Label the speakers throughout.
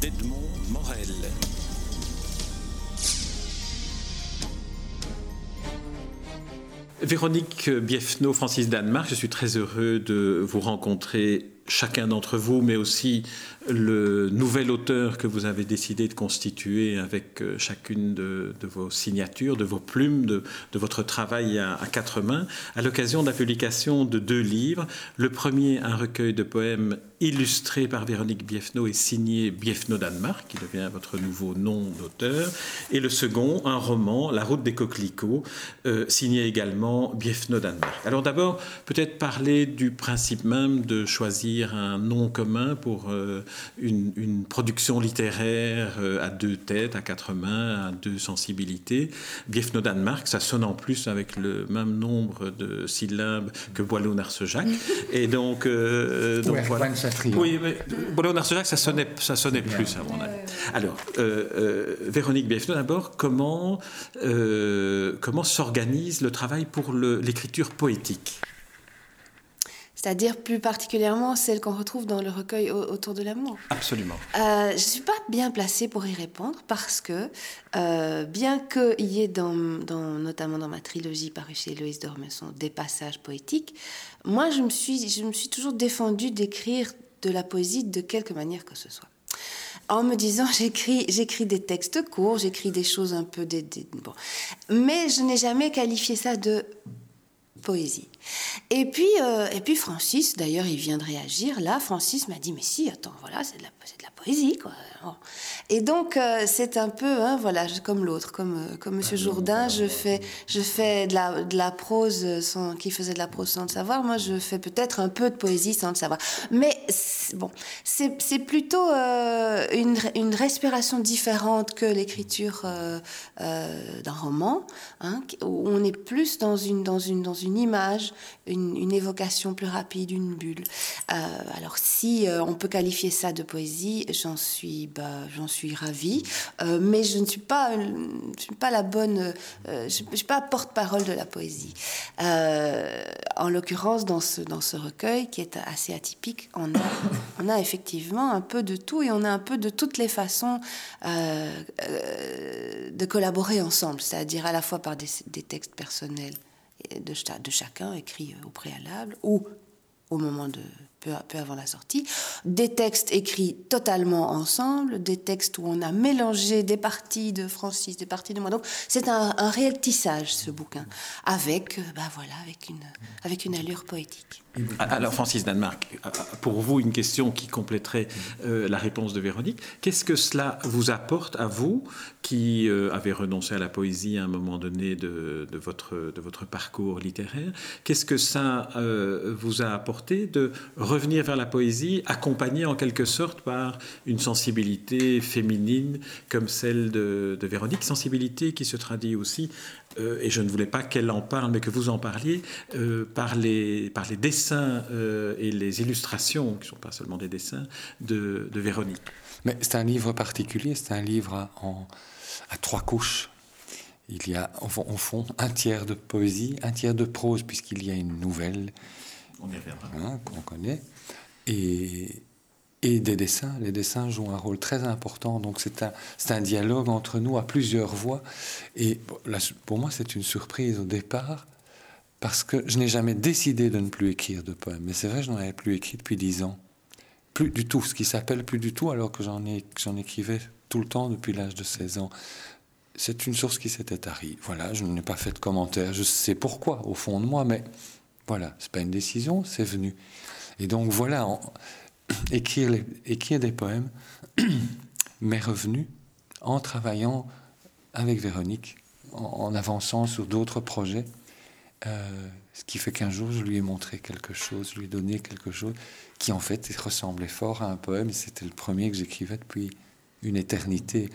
Speaker 1: d'Edmond Morel. Véronique Biefno, Francis Danemark, je suis très heureux de vous rencontrer chacun d'entre vous, mais aussi le nouvel auteur que vous avez décidé de constituer avec euh, chacune de, vos signatures, de vos plumes, de, votre travail à, quatre mains, à l'occasion de la publication de deux livres. Le premier, un recueil de poèmes illustré par Véronique Biefno et signé Biefno Danemark, qui devient votre nouveau nom d'auteur. Et le second, un roman, La route des coquelicots, euh, signé également Biefno Danemark. Alors d'abord, peut-être parler du principe même de choisir un nom commun pour euh, une, production littéraire euh, à deux têtes, à quatre mains, à deux sensibilités. Biefno Danemark, ça sonne en plus avec le même nombre de syllabes que Boileau Narcejac. Et donc,
Speaker 2: euh, donc voilà.
Speaker 1: Oui, mais Boileau Narcejac, ça sonnait, ça sonnait plus à mon avis. Alors, euh, Véronique Biefno, d'abord, comment, comment s'organise le travail pour l'écriture poétique?
Speaker 3: C'est-à-dire plus particulièrement celle qu'on retrouve dans le recueil Autour de l'amour.
Speaker 1: Absolument.
Speaker 3: Euh, je ne suis pas bien placée pour y répondre parce que, euh, bien qu'il y ait dans, notamment dans ma trilogie parue chez Loïs Dormesson des passages poétiques, moi je me suis, je me suis toujours défendue d'écrire de la poésie de quelque manière que ce soit en me disant j'écris j'écris des textes courts, j'écris des choses un peu des, bon. mais je n'ai jamais qualifié ça de poésie. Et puis, euh, et puis Francis, d'ailleurs, il vient de réagir. Là, Francis m'a dit, mais si, attends, voilà, c'est de, la, de la poésie, quoi. Et donc, euh, c'est un peu, hein, voilà, comme l'autre, comme, euh, comme Monsieur ah, Jourdain, je fais, je fais de la, de la prose sans, qui faisait de la prose sans le savoir. Moi, je fais peut-être un peu de poésie sans le savoir. Mais bon, c'est plutôt une, une, respiration différente que l'écriture d'un roman, hein, où on est plus dans une, dans une, dans une image une, évocation plus rapide, une bulle. Euh, alors si euh, on peut qualifier ça de poésie, j'en suis, bah, j'en suis ravie, euh, mais je ne suis pas, je suis pas la bonne, je ne suis pas porte-parole de la poésie. en l'occurrence, dans ce, dans ce recueil qui est assez atypique, on a, on a effectivement un peu de tout et on a un peu de toutes les façons de collaborer ensemble, c'est-à-dire à la fois par des textes personnels de, chacun écrit au préalable ou au moment de peu, peu, avant la sortie, des textes écrits totalement ensemble, des textes où on a mélangé des parties de Francis, des parties de moi. Donc c'est un, un, réel tissage ce bouquin, avec, bah voilà, avec une, avec une allure poétique.
Speaker 1: Alors Francis Danemark, pour vous une question qui compléterait euh, la réponse de Véronique. Qu'est-ce que cela vous apporte à vous qui euh, avez renoncé à la poésie à un moment donné de, votre, de votre parcours littéraire? Qu'est-ce que ça euh, vous a apporté de revenir vers la poésie accompagné en quelque sorte par une sensibilité féminine comme celle de, Véronique, sensibilité qui se traduit aussi euh, et je ne voulais pas qu'elle en parle, mais que vous en parliez, euh, par, les, par les dessins euh, et les illustrations, qui ne sont pas seulement des dessins, de, Véronique.
Speaker 2: Mais c'est un livre particulier, c'est un livre en, à trois couches. Il y a au fond un tiers de poésie, un tiers de prose, puisqu'il y a une nouvelle hein, qu'on connaît, et, et des dessins. Les dessins jouent un rôle très important. Donc c'est un, un dialogue entre nous à plusieurs voix. Et pour moi, c'est une surprise au départ, parce que je n'ai jamais décidé de ne plus écrire de poèmes. Mais c'est vrai, je n'en avais plus écrit depuis dix ans. Plus du tout, ce qui s'appelle plus du tout, alors que j'en, écrivais tout le temps depuis l'âge de 16 ans. C'est une source qui s'était tarie. Voilà, je n'ai pas fait de commentaire. Je sais pourquoi, au fond de moi, mais voilà, c'est pas une décision, c'est venu. Et donc voilà, écrire, des poèmes m'est revenu en travaillant avec Véronique, en, avançant sur d'autres projets. Euh, ce qui fait qu'un jour, je lui ai montré quelque chose, je lui ai donné quelque chose qui, en fait, ressemblait fort à un poème. C'était le premier que j'écrivais depuis une éternité.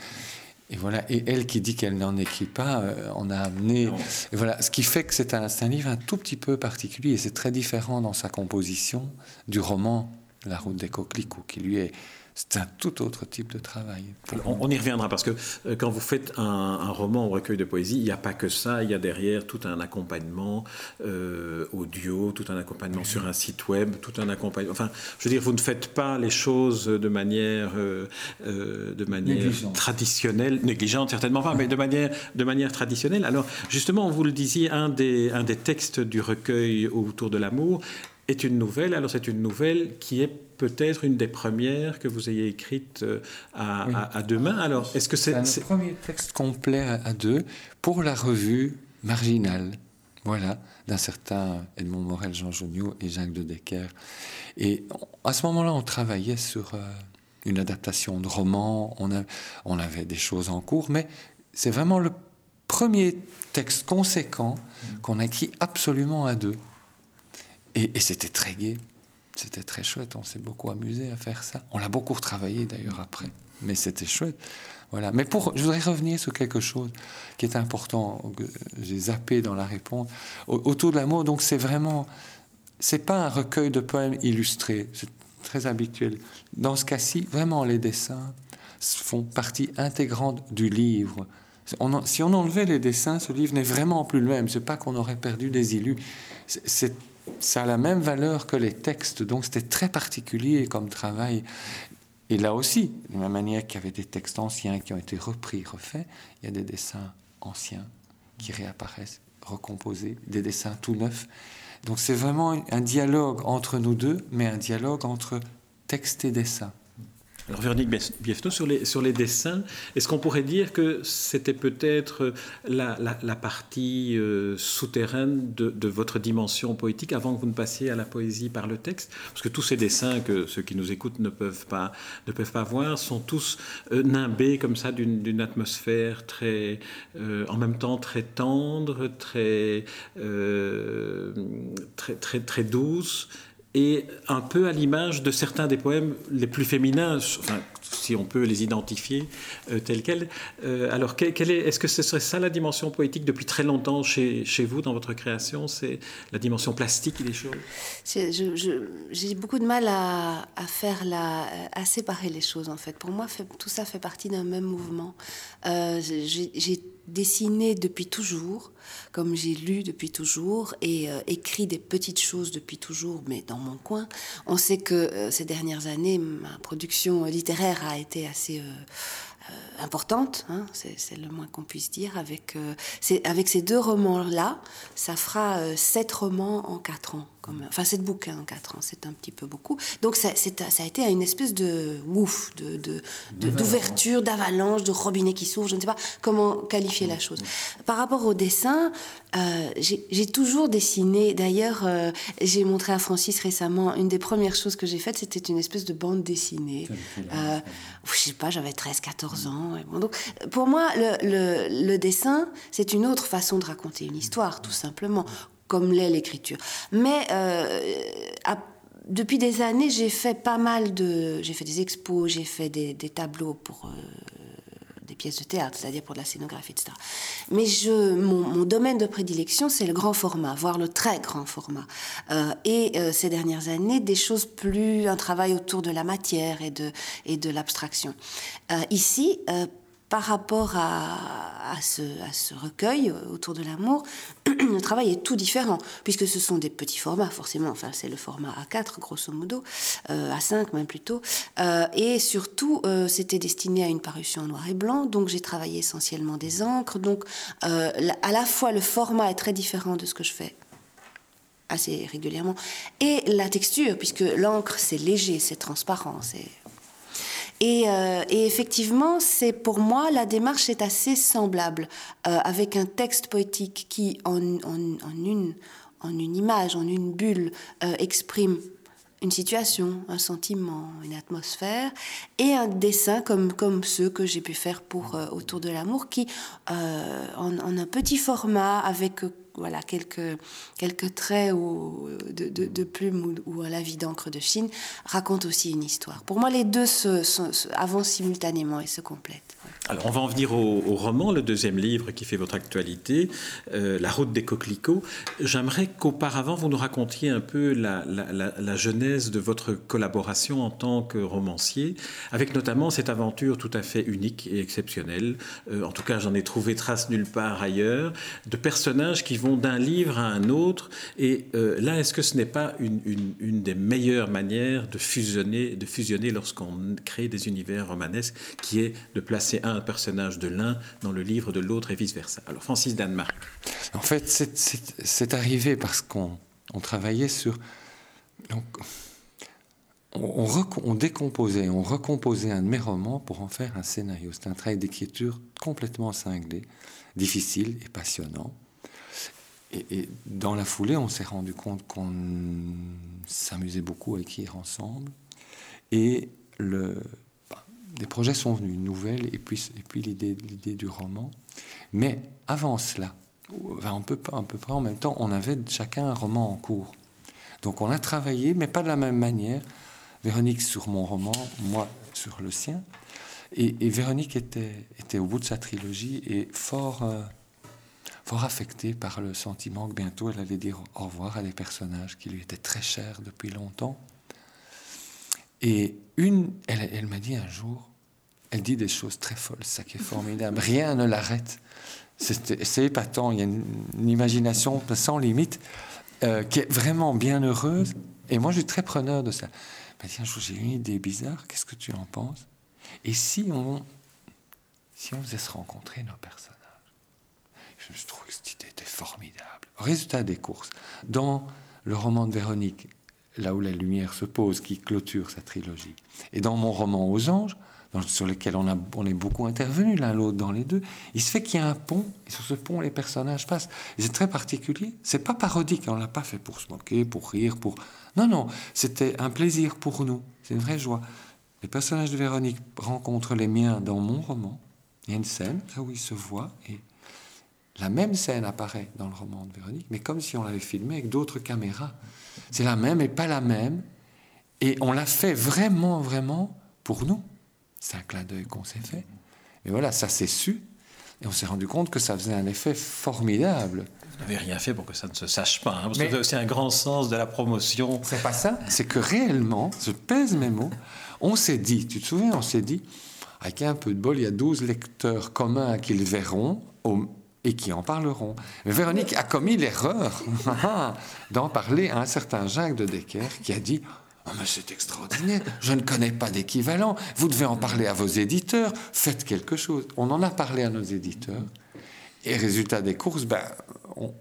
Speaker 2: Et voilà. Et elle qui dit qu'elle n'en écrit pas, euh, on a amené. Et voilà. Ce qui fait que c'est un, un, livre un tout petit peu particulier. Et c'est très différent dans sa composition du roman La route des coquelicots, qui lui est c'est un tout autre type de travail.
Speaker 1: On, y reviendra parce que euh, quand vous faites un, roman ou recueil de poésie, il n'y a pas que ça, il y a derrière tout un accompagnement euh, audio, tout un accompagnement sur un site web, tout un accompagnement. Enfin, je veux dire, vous ne faites pas les choses de manière, euh, de manière traditionnelle, négligente certainement pas, mais de manière, de manière traditionnelle. Alors, justement, vous le disiez, un des, un des textes du recueil autour de l'amour est une nouvelle. Alors, c'est une nouvelle qui est peut-être une des premières que vous ayez écrites euh, à, à, deux mains. Alors, est-ce que c'est...
Speaker 2: C'est le premier texte complet à deux pour la revue marginale. Voilà, d'un certain Edmond Morel, Jean Joniot et Jacques de Decker. Et à ce moment-là, on travaillait sur euh, une adaptation de roman, on, a, on avait des choses en cours, mais c'est vraiment le premier texte conséquent qu'on a écrit absolument à deux. Et, c'était très gai. C'était très chouette, on s'est beaucoup amusé à faire ça. On l'a beaucoup retravaillé d'ailleurs après, mais c'était chouette. Voilà. Mais pour, je voudrais revenir sur quelque chose qui est important, j'ai zappé dans la réponse. Autour de l'amour, donc c'est vraiment, c'est pas un recueil de poèmes illustrés, c'est très habituel. Dans ce cas-ci, vraiment, les dessins font partie intégrante du livre. si on enlevait les dessins, ce livre n'est vraiment plus le même. C'est pas qu'on aurait perdu des illus. C'est ça a la même valeur que les textes, donc c'était très particulier comme travail. Et là aussi, de la manière qu'il y avait des textes anciens qui ont été repris, refaits, il y a des dessins anciens qui réapparaissent, recomposés, des dessins tout neufs. Donc c'est vraiment un dialogue entre nous deux, mais un dialogue entre texte et dessin.
Speaker 1: Alors Véronique Biefno, sur les, dessins, est-ce qu'on pourrait dire que c'était peut-être la, la, partie euh, souterraine de, votre dimension poétique avant que vous ne passiez à la poésie par le texte? Parce que tous ces dessins que ceux qui nous écoutent ne peuvent pas, ne peuvent pas voir sont tous euh, nimbés comme ça d'une atmosphère très, euh, en même temps très tendre, très, très, très douce et un peu à l'image de certains des poèmes les plus féminins, si on peut les identifier euh, tels quels. Euh, alors, est, est-ce que ce serait ça la dimension poétique depuis très longtemps chez, chez vous, dans votre création? C'est la dimension plastique des choses?
Speaker 3: J'ai beaucoup de mal à, à, faire la, séparer les choses, en fait. Pour moi, tout ça fait partie d'un même mouvement. Euh, j'ai dessiné depuis toujours, comme j'ai lu depuis toujours et euh, écrit des petites choses depuis toujours, mais dans mon coin. On sait que euh, ces dernières années, ma production littéraire a été assez euh, importante, hein, c'est le moins qu'on puisse dire. Avec, avec ces deux romans-là, ça fera sept romans en quatre ans enfin sept bouquins en quatre ans, c'est un petit peu beaucoup. Donc ça, ça a été une espèce de ouf, de, d'ouverture, d'avalanche, de robinet qui s'ouvre, je ne sais pas comment qualifier la chose. Par rapport au dessin, euh, j'ai toujours dessiné. D'ailleurs, euh, j'ai montré à Francis récemment, une des premières choses que j'ai faites, c'était une espèce de bande dessinée. Euh, je sais pas, j'avais 13, 14 ans. donc, pour moi, le, le dessin, c'est une autre façon de raconter une histoire, tout simplement comme l'est l'écriture. Mais euh, depuis des années, j'ai fait pas mal de... J'ai fait des expos, j'ai fait des, tableaux pour... Euh, des pièces de théâtre, c'est-à-dire pour de la scénographie, etc. Mais je, mon, domaine de prédilection, c'est le grand format, voire le très grand format. Euh, et ces dernières années, des choses plus, un travail autour de la matière et de, et de l'abstraction. ici, par rapport à, ce, recueil autour de l'amour, le travail est tout différent, puisque ce sont des petits formats, forcément. Enfin, c'est le format A4, grosso modo, euh, A5 même plutôt. Euh, et surtout, euh, c'était destiné à une parution en noir et blanc, donc j'ai travaillé essentiellement des encres. Donc, à la fois, le format est très différent de ce que je fais assez régulièrement, et la texture, puisque l'encre, c'est léger, c'est transparent, c'est euh, et, effectivement, c'est pour moi la démarche est assez semblable euh, avec un texte poétique qui, en, une, en une image, en une bulle, euh, exprime une situation, un sentiment, une atmosphère, et un dessin comme, comme ceux que j'ai pu faire pour Autour de l'amour, qui, en, un petit format, avec voilà, quelques, quelques traits ou, de, de, plume ou, à la vie d'encre de Chine, racontent aussi une histoire. Pour moi, les deux se, avancent simultanément et se complètent.
Speaker 1: Alors, on va en venir au, roman, le deuxième livre qui fait votre actualité, euh, La route des coquelicots. J'aimerais qu'auparavant, vous nous racontiez un peu la, la, genèse de votre collaboration en tant que romancier, avec notamment cette aventure tout à fait unique et exceptionnelle. Euh, en tout cas, j'en ai trouvé trace nulle part ailleurs, de personnages qui vont d'un livre à un autre. Et euh, là, est-ce que ce n'est pas une, des meilleures manières de fusionner, de fusionner lorsqu'on crée des univers romanesques, qui est de placer un un personnage de l'un dans le livre de l'autre et vice-versa? Alors Francis Danemark.
Speaker 2: En fait, c'est arrivé parce qu'on travaillait sur... Donc, on, on, décomposait, on recomposait un de mes romans pour en faire un scénario. C'est un travail d'écriture complètement cinglé, difficile et passionnant. Et, et dans la foulée, on s'est rendu compte qu'on s'amusait beaucoup à écrire ensemble. Et le, des projets sont venus, une nouvelle, et puis, et puis l'idée, l'idée du roman. Mais avant cela, un peu, un peu près en même temps, on avait chacun un roman en cours. Donc on a travaillé, mais pas de la même manière. Véronique sur mon roman, moi sur le sien. Et, Véronique était, était au bout de sa trilogie et fort, euh, fort affectée par le sentiment que bientôt elle allait dire au revoir à des personnages qui lui étaient très chers depuis longtemps. Et une, elle, m'a dit un jour, elle dit des choses très folles, ça qui est formidable. Rien ne l'arrête. C'est épatant. Il y a une, imagination sans limite euh, qui est vraiment bien heureuse. Et moi, je suis très preneur de ça. Elle m'a dit un jour, j'ai une idée bizarre. Qu'est-ce que tu en penses? Et si on, si on faisait se rencontrer nos personnages? Je trouve que cette idée était formidable. Résultat des courses. Dans le roman de Véronique, là où la lumière se pose, qui clôture sa trilogie. Et dans mon roman Aux anges, sur lequel on, est beaucoup intervenu l'un l'autre dans les deux, il se fait qu'il y a un pont, et sur ce pont, les personnages passent. c'est très particulier. C'est pas parodique, on l'a pas fait pour se moquer, pour rire, pour. Non, non, c'était un plaisir pour nous. C'est une vraie joie. Les personnages de Véronique rencontrent les miens dans mon roman. Il y a une scène là où ils se voient et la même scène apparaît dans le roman de Véronique, mais comme si on l'avait filmé avec d'autres caméras. C'est la même et pas la même. Et on l'a fait vraiment, vraiment pour nous. C'est un clin d'œil qu'on s'est fait. Et voilà, ça s'est su. Et on s'est rendu compte que ça faisait un effet formidable.
Speaker 1: Vous n'avez rien fait pour que ça ne se sache pas. Hein, parce que c'est un grand sens de la promotion.
Speaker 2: C'est pas ça. C'est que réellement, je pèse mes mots, on s'est dit, tu te souviens, on s'est dit, avec un peu de bol, il y a 12 lecteurs communs qui le verront au, et qui en parleront. Véronique a commis l'erreur d'en parler à un certain Jacques de Decker qui a dit oh, mais c'est extraordinaire, je ne connais pas d'équivalent, vous devez en parler à vos éditeurs, faites quelque chose. On en a parlé à nos éditeurs, et résultat des courses, ben, on,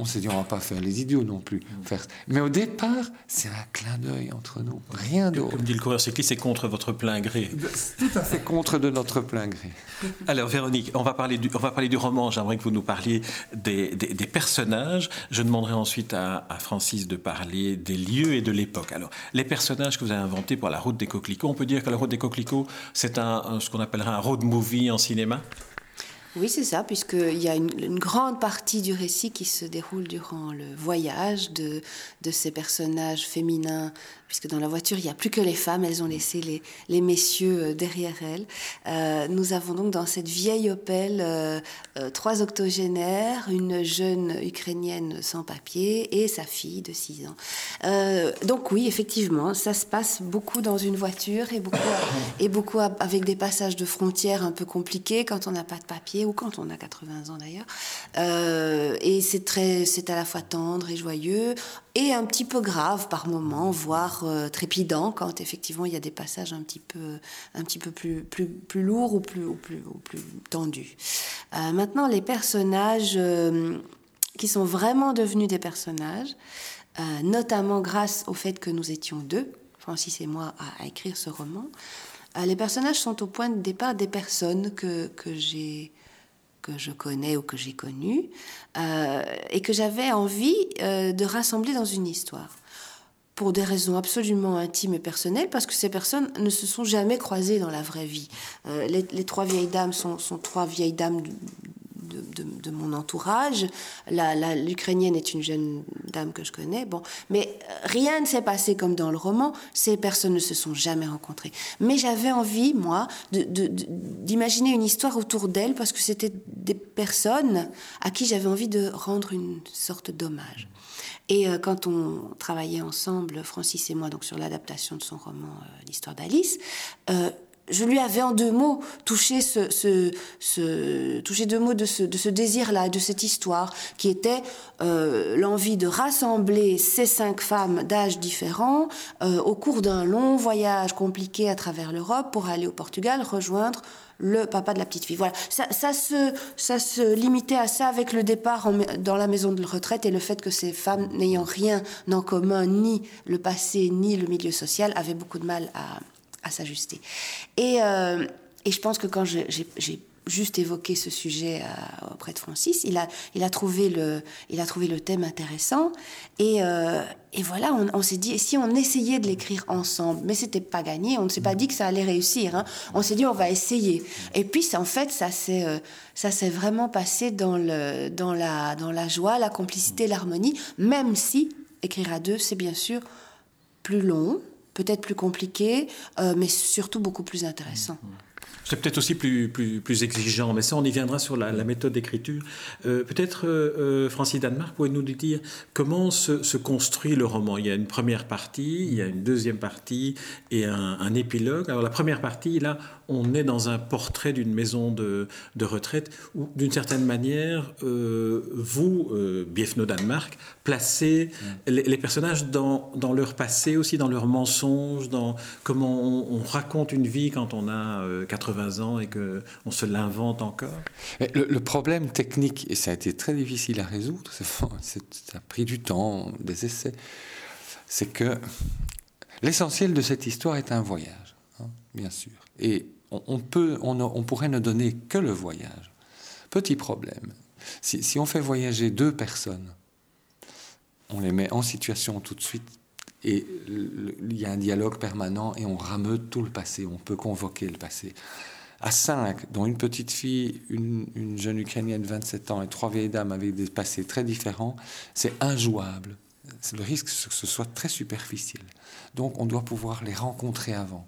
Speaker 2: on s'est dit, on va pas faire les idiots non plus. Faire... Mais au départ, c'est un clin d'œil entre nous, rien d'autre.
Speaker 1: Comme dit le coureur cycliste, c'est contre votre plein gré?
Speaker 2: Tout à fait contre de notre plein gré.
Speaker 1: Alors Véronique, on va parler du, on va parler du roman. J'aimerais que vous nous parliez des, des, personnages. Je demanderai ensuite à, à, Francis de parler des lieux et de l'époque. Alors, les personnages que vous avez inventés pour la route des coquelicots, on peut dire que la route des coquelicots, c'est un, ce qu'on appellera un road movie en cinéma?
Speaker 3: Oui, c'est ça, puisqu'il y a une, grande partie du récit qui se déroule durant le voyage de, de ces personnages féminins puisque dans la voiture, il n'y a plus que les femmes, elles ont laissé les, les messieurs euh, derrière elles. Euh, nous avons donc dans cette vieille Opel euh, trois octogénaires, une jeune ukrainienne sans papier et sa fille de 6 ans. donc oui, effectivement, ça se passe beaucoup dans une voiture et beaucoup, et beaucoup avec des passages de frontières un peu compliqués quand on n'a pas de papier ou quand on a 80 ans d'ailleurs. et c'est très, c'est à la fois tendre et joyeux et un petit peu grave par moments, voire euh, trépidant quand effectivement il y a des passages un petit peu, un petit peu plus, plus, plus lourds ou plus, plus, ou plus tendus. Euh, maintenant, les personnages euh, qui sont vraiment devenus des personnages, notamment grâce au fait que nous étions deux, Francis et moi, à, à écrire ce roman, les personnages sont au point de départ des personnes que, que j'ai que je connais ou que j'ai connu, euh, et que j'avais envie euh, de rassembler dans une histoire. Pour des raisons absolument intimes et personnelles, parce que ces personnes ne se sont jamais croisées dans la vraie vie. Euh, les, trois vieilles dames sont, sont, trois vieilles dames de, mon entourage. L'Ukrainienne est une jeune dame que je connais. Bon, mais rien ne s'est passé comme dans le roman. Ces personnes ne se sont jamais rencontrées. Mais j'avais envie, moi, d'imaginer une histoire autour d'elles parce que c'était des personnes à qui j'avais envie de rendre une sorte d'hommage. Et euh, quand on travaillait ensemble, Francis et moi, donc sur l'adaptation de son roman euh, L'histoire d'Alice, euh, je lui avais en deux mots touché ce, touché deux mots de ce, désir-là, de cette histoire, qui était euh, l'envie de rassembler ces cinq femmes d'âges différents euh, au cours d'un long voyage compliqué à travers l'Europe pour aller au Portugal rejoindre le papa de la petite fille. Voilà, ça, se, ça se limitait à ça avec le départ dans la maison de retraite et le fait que ces femmes, n'ayant rien en commun, ni le passé, ni le milieu social, avaient beaucoup de mal à, à s'ajuster. Et, euh, et, je pense que quand j'ai juste évoqué ce sujet euh, auprès de Francis, il a, il, a trouvé le, il a trouvé le thème intéressant. Et, euh, et voilà, on, s'est dit, si on essayait de l'écrire ensemble, mais c'était pas gagné, on ne s'est pas dit que ça allait réussir. Hein. On s'est dit, on va essayer. Et puis, en fait, ça s'est s'est vraiment passé dans, le, dans, la, dans la joie, la complicité, l'harmonie, même si écrire à deux, c'est bien sûr plus long, peut-être plus compliqué, euh, mais surtout beaucoup plus intéressant.
Speaker 1: C'est peut-être aussi plus, plus, plus, exigeant, mais ça, on y viendra sur la, méthode d'écriture. Euh, peut-être, euh, Francis Danemark, pouvez nous dire comment se, construit le roman? Il y a une première partie, il y a une deuxième partie et un, un épilogue. Alors, la première partie, là, on est dans un portrait d'une maison de, retraite où, d'une certaine manière, euh, vous, euh, Biefno Danemark, placez mm. les, personnages dans, leur passé aussi, dans leurs mensonges, dans comment on, raconte une vie quand on a 80 euh, ans et qu'on se l'invente encore.
Speaker 2: Le, problème technique, et ça a été très difficile à résoudre, ça a pris du temps, des essais, c'est que l'essentiel de cette histoire est un voyage, hein, bien sûr. Et on, peut, on, pourrait ne donner que le voyage. Petit problème. Si, on fait voyager deux personnes, on les met en situation tout de suite et il y a un dialogue permanent et on rameute tout le passé, on peut convoquer le passé. À cinq, dont une petite fille, une, jeune Ukrainienne de 27 ans et trois vieilles dames avec des passés très différents, c'est injouable. C'est le risque que ce soit très superficiel. Donc on doit pouvoir les rencontrer avant.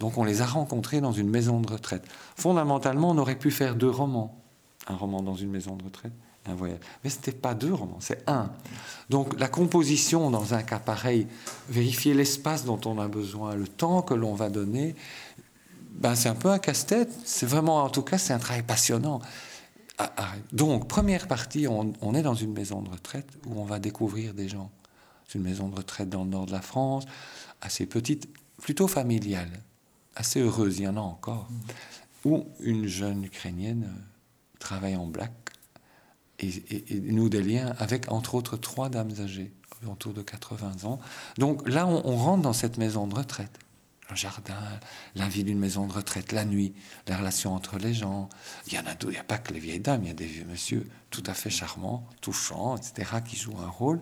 Speaker 2: Donc on les a rencontrés dans une maison de retraite. Fondamentalement, on aurait pu faire deux romans. Un roman dans une maison de retraite voyage. Mais ce n'était pas deux romans, c'est un. Donc la composition dans un cas pareil, vérifier l'espace dont on a besoin, le temps que l'on va donner, ben c'est un peu un casse-tête. C'est vraiment, en tout cas, c'est un travail passionnant. Ah, ah. Donc, première partie, on, on, est dans une maison de retraite où on va découvrir des gens. C'est une maison de retraite dans le nord de la France, assez petite, plutôt familiale assez heureuse, il y en a encore, où une jeune Ukrainienne travaille en black et, noue des liens avec, entre autres, trois dames âgées, autour de 80 ans. Donc là, on, rentre dans cette maison de retraite. Le jardin, la vie d'une maison de retraite, la nuit, les relations entre les gens. Il y en a il n'y a pas que les vieilles dames, il y a des vieux monsieur tout à fait charmants, touchants, etc., qui jouent un rôle.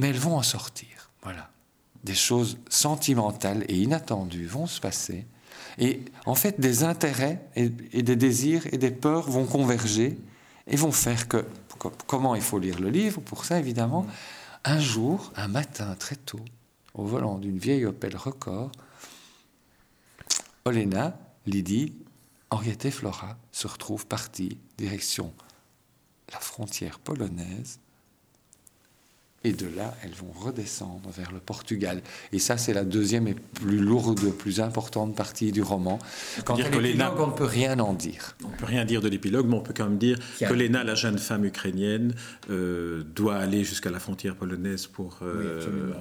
Speaker 2: Mais elles vont en sortir. Voilà des choses sentimentales et inattendues vont se passer. Et en fait, des intérêts et, des désirs et des peurs vont converger et vont faire que, comment il faut lire le livre, pour ça évidemment, un jour, un matin très tôt, au volant d'une vieille Opel Record, Olena, Lydie, Henriette et Flora se retrouvent partis direction la frontière polonaise et de là, elles vont redescendre vers le Portugal. Et ça, c'est la deuxième et plus lourde, plus importante partie du roman. Quand dire que Léna, on ne peut rien en dire.
Speaker 1: On ne peut rien dire de l'épilogue, mais on peut quand même dire que Léna, la jeune femme ukrainienne, euh, doit aller jusqu'à la frontière polonaise pour... Euh,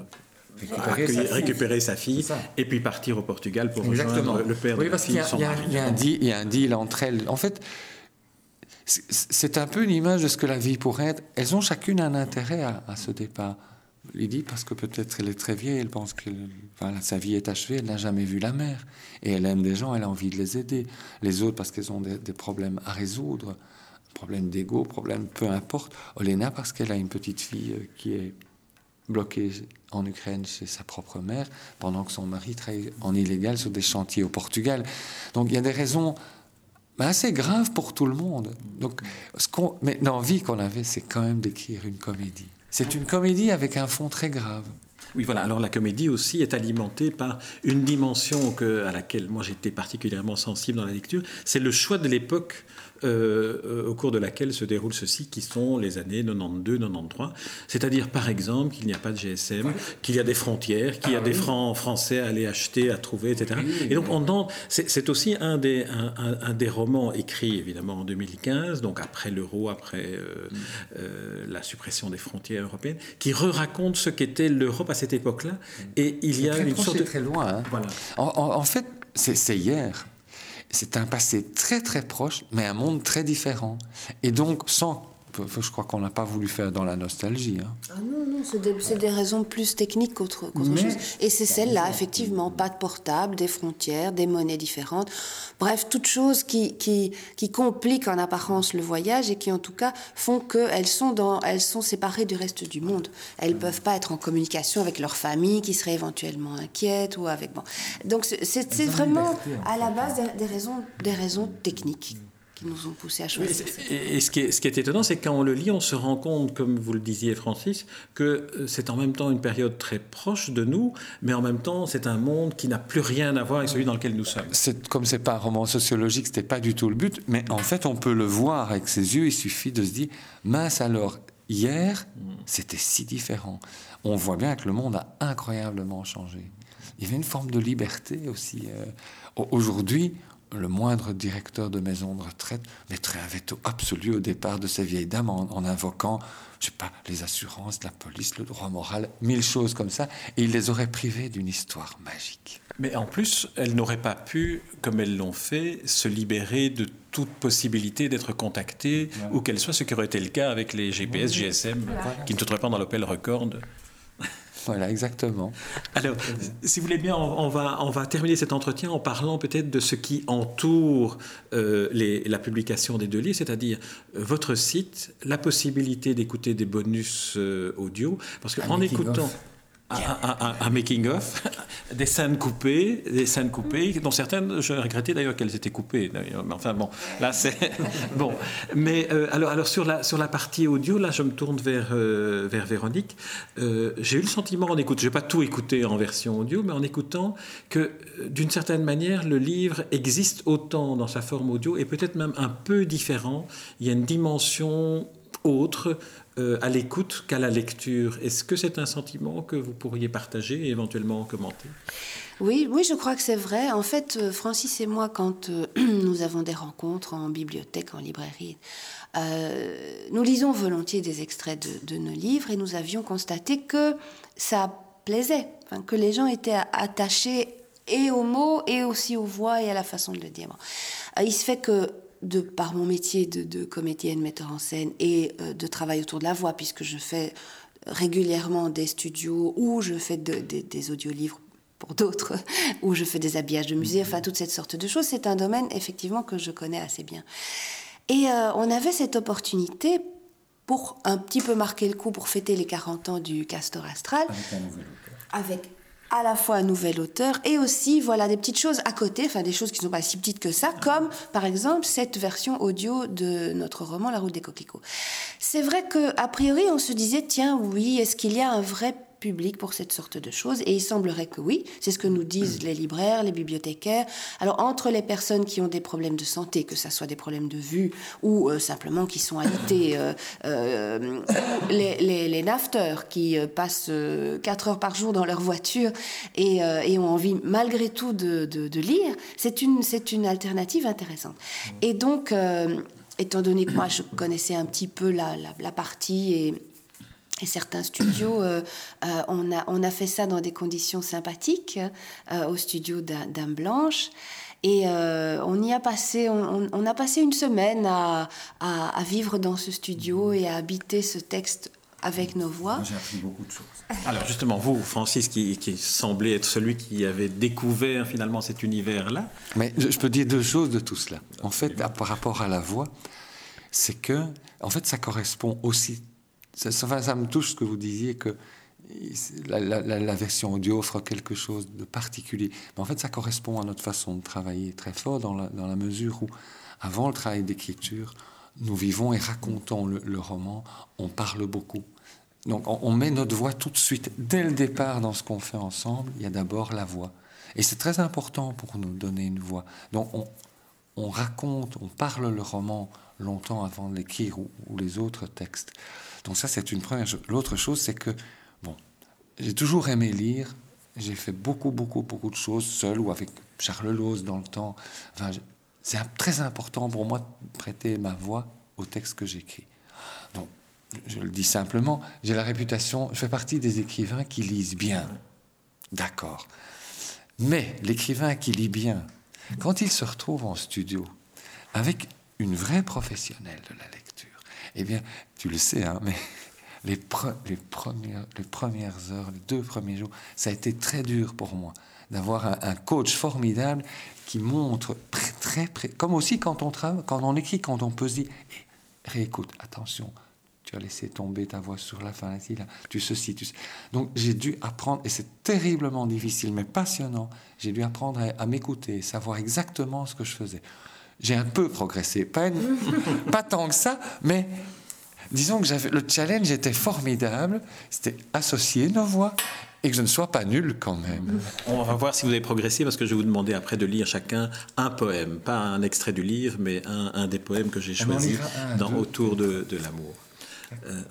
Speaker 1: récupérer, sa, fille, et puis partir au Portugal pour rejoindre le père de la fille.
Speaker 2: Il y, a un deal entre elles. En fait, c'est un peu une image de ce que la vie pourrait être. Elles ont chacune un intérêt à, ce départ. Lydie, parce que peut-être elle est très vieille, elle pense que sa vie est achevée, elle n'a jamais vu la mer. Et elle aime des gens, elle a envie de les aider. Les autres, parce qu'elles ont des, problèmes à résoudre, problèmes d'ego, problèmes peu importe. Olena, parce qu'elle a une petite fille euh, qui est bloquée en Ukraine chez sa propre mère, pendant que son mari travaille en illégal sur des chantiers au Portugal. Donc il y a des raisons mais assez grave pour tout le monde. Donc, ce qu'on, mais l'envie qu'on avait, c'est quand même d'écrire une comédie. C'est une comédie avec un fond très grave.
Speaker 1: Oui, voilà. Alors la comédie aussi est alimentée par une dimension à laquelle moi j'étais particulièrement sensible dans la lecture, c'est le choix de l'époque euh, au cours de laquelle se déroule ceci, qui sont les années 92-93. C'est-à-dire, par exemple, qu'il n'y a pas de GSM, qu'il y a des frontières, qu'il y a ah des francs français à aller acheter, à trouver, etc. Et donc, on c'est aussi un des, un, des romans écrits, évidemment, en 2015, donc après l'euro, après euh, mm. euh, la suppression des frontières européennes, qui re-raconte ce qu'était l'Europe à cette époque-là. Mm. Et il y a une sorte de...
Speaker 2: très loin. Hein. Voilà. en fait, c'est hier c'est un passé très très proche, mais un monde très différent. Et donc, sans je crois qu'on n'a pas voulu faire dans la nostalgie. Hein.
Speaker 3: Ah non, non, c'est des, raisons plus techniques qu'autre chose. Et c'est celle-là, effectivement, pas de portable, des frontières, des monnaies différentes. Bref, toutes choses qui, qui, qui compliquent en apparence le voyage et qui, en tout cas, font qu'elles sont, dans, elles sont séparées du reste du monde. Elles ne peuvent pas être en communication avec leur famille qui serait éventuellement inquiète ou avec... Bon. Donc c'est vraiment à la base des, raisons, des raisons techniques qui nous ont poussé à choisir.
Speaker 1: Et, ce, qui est, ce qui est étonnant, c'est que quand on le lit, on se rend compte, comme vous le disiez, Francis, que euh, c'est en même temps une période très proche de nous, mais en même temps, c'est un monde qui n'a plus rien à voir avec celui dans lequel nous sommes.
Speaker 2: C'est, comme c'est pas un roman sociologique, c'était pas du tout le but, mais en fait, on peut le voir avec ses yeux. Il suffit de se dire, mince alors, hier, c'était si différent. On voit bien que le monde a incroyablement changé. Il y avait une forme de liberté aussi. Euh, aujourd'hui, le moindre directeur de maison de retraite mettrait un veto absolu au départ de ces vieilles dames en, invoquant, je sais pas, les assurances, la police, le droit moral, mille choses comme ça, et il les aurait privées d'une histoire magique.
Speaker 1: Mais en plus, elles n'auraient pas pu, comme elles l'ont fait, se libérer de toute possibilité d'être contactées, ou qu'elles soient, ce qui aurait été le cas avec les GPS, GSM, qui ne se pas dans l'Opel Record.
Speaker 2: Voilà, exactement.
Speaker 1: Alors, si vous voulez bien, on, va, on va terminer cet entretien en parlant peut-être de ce qui entoure euh, les, la publication des deux livres, c'est-à-dire euh, votre site, la possibilité d'écouter des bonus euh, audio, parce qu'en écoutant un, making-of, des scènes coupées, des scènes coupées, dont certaines, je regrettais d'ailleurs qu'elles étaient coupées. Mais enfin bon, là c'est bon. Mais euh, alors, alors sur la sur la partie audio, là, je me tourne vers euh, vers Véronique. Euh, j'ai eu le sentiment en écoutant, j'ai pas tout écouté en version audio, mais en écoutant que d'une certaine manière, le livre existe autant dans sa forme audio et peut-être même un peu différent. Il y a une dimension autre euh, à l'écoute qu'à la lecture. Est-ce que c'est un sentiment que vous pourriez partager et éventuellement commenter?
Speaker 3: Oui, oui, je crois que c'est vrai. En fait, euh, Francis et moi, quand euh, nous avons des rencontres en bibliothèque, en librairie, nous lisons volontiers des extraits de, nos livres et nous avions constaté que ça plaisait, que les gens étaient attachés et aux mots et aussi aux voix et à la façon de le dire. il se fait que de par mon métier de, comédienne, metteur en scène et euh, de travail autour de la voix, puisque je fais régulièrement des studios où je fais des audiolivres pour d'autres, où je fais des habillages de musée, enfin toutes cette sorte de choses. C'est un domaine effectivement que je connais assez bien. Et euh, on avait cette opportunité pour un petit peu marquer le coup, pour fêter les 40 ans du Castor Astral. Avec un nouvel Avec à la fois un nouvel auteur et aussi voilà des petites choses à côté, enfin des choses qui ne sont pas si petites que ça, comme par exemple cette version audio de notre roman La route des coquelicots. C'est vrai que a priori on se disait tiens oui est-ce qu'il y a un vrai public pour cette sorte de choses Et il semblerait que oui, c'est ce que nous disent les libraires, les bibliothécaires. Alors entre les personnes qui ont des problèmes de santé, que ce soit des problèmes de vue ou euh, simplement qui sont alités, euh, euh, les, les, les, qui passent 4 heures par jour dans leur voiture et, ont envie malgré tout de, lire, c'est une, c'est une alternative intéressante. Et donc, étant donné que moi je connaissais un petit peu la, la partie et et certains studios, euh, euh, on, a, on a fait ça dans des conditions sympathiques euh, au studio Dame Blanche. Et on y a passé, on, a passé une semaine à, à, vivre dans ce studio et à habiter ce texte avec nos voix.
Speaker 2: J'ai appris beaucoup de choses.
Speaker 1: Alors justement, vous, Francis, qui, qui semblait être celui qui avait découvert finalement cet univers-là.
Speaker 2: Mais je, peux dire deux choses de tout cela. En fait, par rapport à la voix, c'est que, en fait, ça correspond aussi ça, ça, me touche ce que vous disiez que la, version audio offre quelque chose de particulier. Mais en fait, ça correspond à notre façon de travailler très fort dans la, dans la mesure où, avant le travail d'écriture, nous vivons et racontons le, roman, on parle beaucoup. Donc on, met notre voix tout de suite, dès le départ dans ce qu'on fait ensemble, il y a d'abord la voix. Et c'est très important pour nous donner une voix. Donc on, raconte, on parle le roman longtemps avant de l'écrire ou, les autres textes. Donc ça c'est une première chose. L'autre chose c'est que, bon, j'ai toujours aimé lire, j'ai fait beaucoup, beaucoup, beaucoup de choses seul ou avec Charles Lose dans le temps. Enfin, c'est très important pour moi de prêter ma voix au texte que j'écris. Donc, je le dis simplement, j'ai la réputation, je fais partie des écrivains qui lisent bien. D'accord. Mais l'écrivain qui lit bien, quand il se retrouve en studio avec une vraie professionnelle de la lecture, eh bien, tu le sais, hein, mais les, premières, les premières heures, les deux premiers jours, ça a été très dur pour moi d'avoir un, coach formidable qui montre très, très, comme aussi quand on travaille, quand on écrit, quand on peut se dire, eh, réécoute, attention, tu as laissé tomber ta voix sur la fin, là, tu ceci, tu Donc j'ai dû apprendre, et c'est terriblement difficile, mais passionnant, j'ai dû apprendre à, m'écouter, savoir exactement ce que je faisais. J'ai un peu progressé, pas, pas tant que ça, mais disons que j'avais, le challenge était formidable, c'était associer nos voix et que je ne sois pas nul quand même.
Speaker 1: On va voir si vous avez progressé parce que je vais vous demander après de lire chacun un poème, pas un extrait du livre, mais un, des poèmes que j'ai ah, choisi dans Autour de, de l'amour. Euh,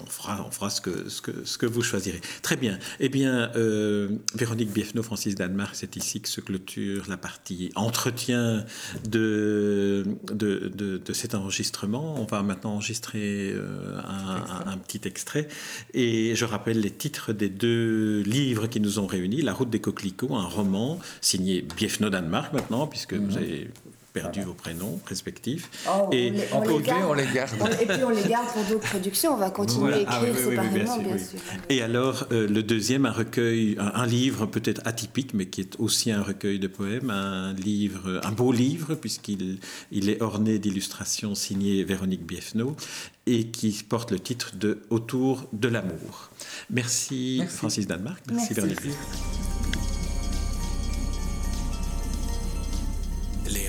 Speaker 1: on, fera, on fera ce, que, ce, que, ce que vous choisirez. Très bien. Eh bien, euh, Véronique Biefno, Francis Danemark, c'est ici que se clôture la partie entretien de, de, de, cet enregistrement. On va maintenant enregistrer euh, un, un, petit extrait. Et je rappelle les titres des deux livres qui nous ont réunis. La route des coquelicots, un roman signé Biefno Danemark maintenant, puisque vous mhm. avez perdu vos prénoms respectifs.
Speaker 3: Oh, et on, les, garde, on les garde. et puis on les garde pour d'autres productions. On va continuer à écrire séparément, bien, sûr.
Speaker 1: Et alors, euh, le deuxième, un recueil, un, livre peut-être atypique, mais qui est aussi un recueil de poèmes, un livre, un beau livre, puisqu'il il est orné d'illustrations signées Véronique Biefno et qui porte le titre de Autour de l'amour. Merci, Francis Danemark. Merci, Merci. Véronique.